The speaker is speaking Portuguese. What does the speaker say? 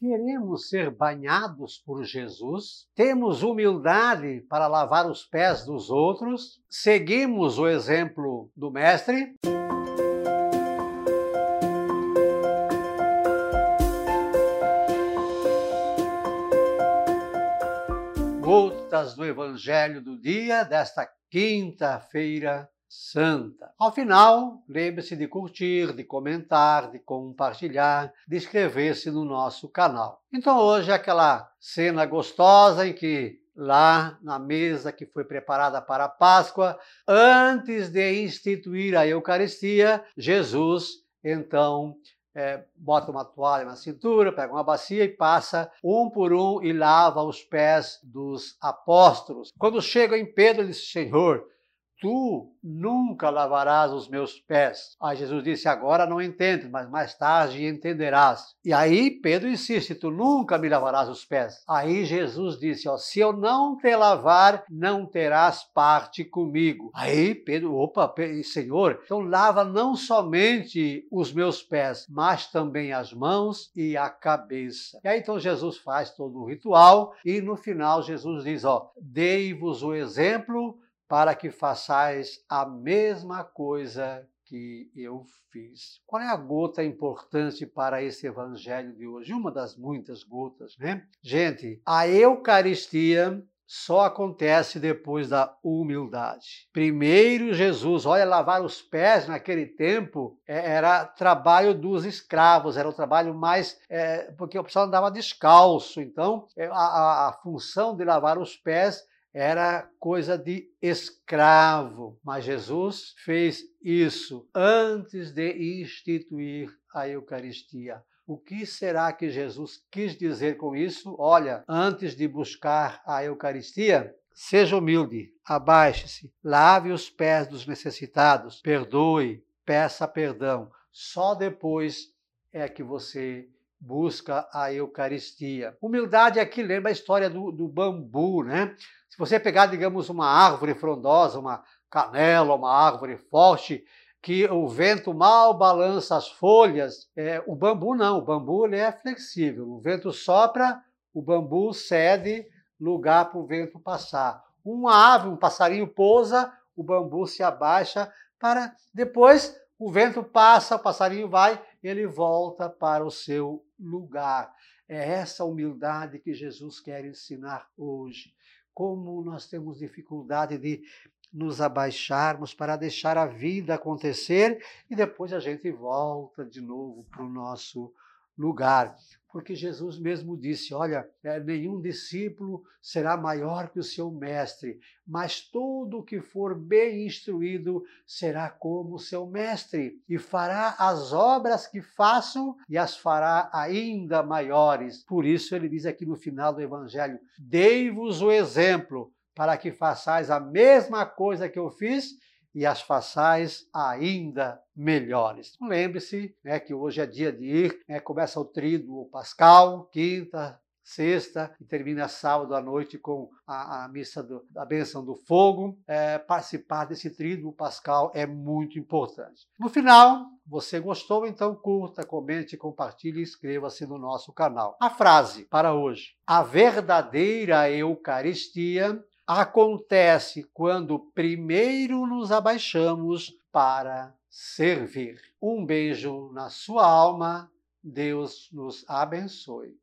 Queremos ser banhados por Jesus? Temos humildade para lavar os pés dos outros? Seguimos o exemplo do Mestre? Gotas do Evangelho do dia desta quinta-feira santa. Ao final, lembre-se de curtir, de comentar, de compartilhar, de inscrever-se no nosso canal. Então hoje é aquela cena gostosa em que lá na mesa que foi preparada para a Páscoa, antes de instituir a Eucaristia, Jesus então é, bota uma toalha na cintura, pega uma bacia e passa um por um e lava os pés dos apóstolos. Quando chega em Pedro, ele diz: Senhor, tu nunca lavarás os meus pés. Aí Jesus disse: Agora não entendes, mas mais tarde entenderás. E aí Pedro insiste: Tu nunca me lavarás os pés. Aí Jesus disse: ó, Se eu não te lavar, não terás parte comigo. Aí Pedro, opa, Senhor, então lava não somente os meus pés, mas também as mãos e a cabeça. E aí então Jesus faz todo o ritual e no final Jesus diz: Ó, dei-vos o exemplo para que façais a mesma coisa que eu fiz. Qual é a gota importante para esse evangelho de hoje? Uma das muitas gotas, né? Gente, a Eucaristia só acontece depois da humildade. Primeiro, Jesus, olha, lavar os pés naquele tempo é, era trabalho dos escravos, era o trabalho mais. É, porque o pessoal andava descalço, então é, a, a, a função de lavar os pés era coisa de escravo, mas Jesus fez isso antes de instituir a Eucaristia. O que será que Jesus quis dizer com isso? Olha, antes de buscar a Eucaristia, seja humilde, abaixe-se, lave os pés dos necessitados, perdoe, peça perdão. Só depois é que você busca a Eucaristia. Humildade aqui lembra a história do, do bambu, né? Se você pegar, digamos, uma árvore frondosa, uma canela, uma árvore forte, que o vento mal balança as folhas, é, o bambu não, o bambu ele é flexível. O vento sopra, o bambu cede lugar para o vento passar. Uma ave, um passarinho pousa, o bambu se abaixa para depois o vento passa, o passarinho vai, ele volta para o seu lugar. É essa humildade que Jesus quer ensinar hoje. Como nós temos dificuldade de nos abaixarmos para deixar a vida acontecer e depois a gente volta de novo para o nosso lugar porque Jesus mesmo disse: Olha, é, nenhum discípulo será maior que o seu mestre, mas todo que for bem instruído será como o seu mestre, e fará as obras que faço e as fará ainda maiores. Por isso, ele diz aqui no final do Evangelho: Dei-vos o exemplo para que façais a mesma coisa que eu fiz e as façais ainda melhores. Lembre-se né, que hoje é dia de ir, né, começa o tríduo pascal, quinta, sexta e termina sábado à noite com a, a missa do, da bênção do fogo. É, participar desse tríduo pascal é muito importante. No final, você gostou? Então curta, comente, compartilhe e inscreva-se no nosso canal. A frase para hoje: A verdadeira Eucaristia acontece quando primeiro nos abaixamos para servir. Um beijo na sua alma. Deus nos abençoe.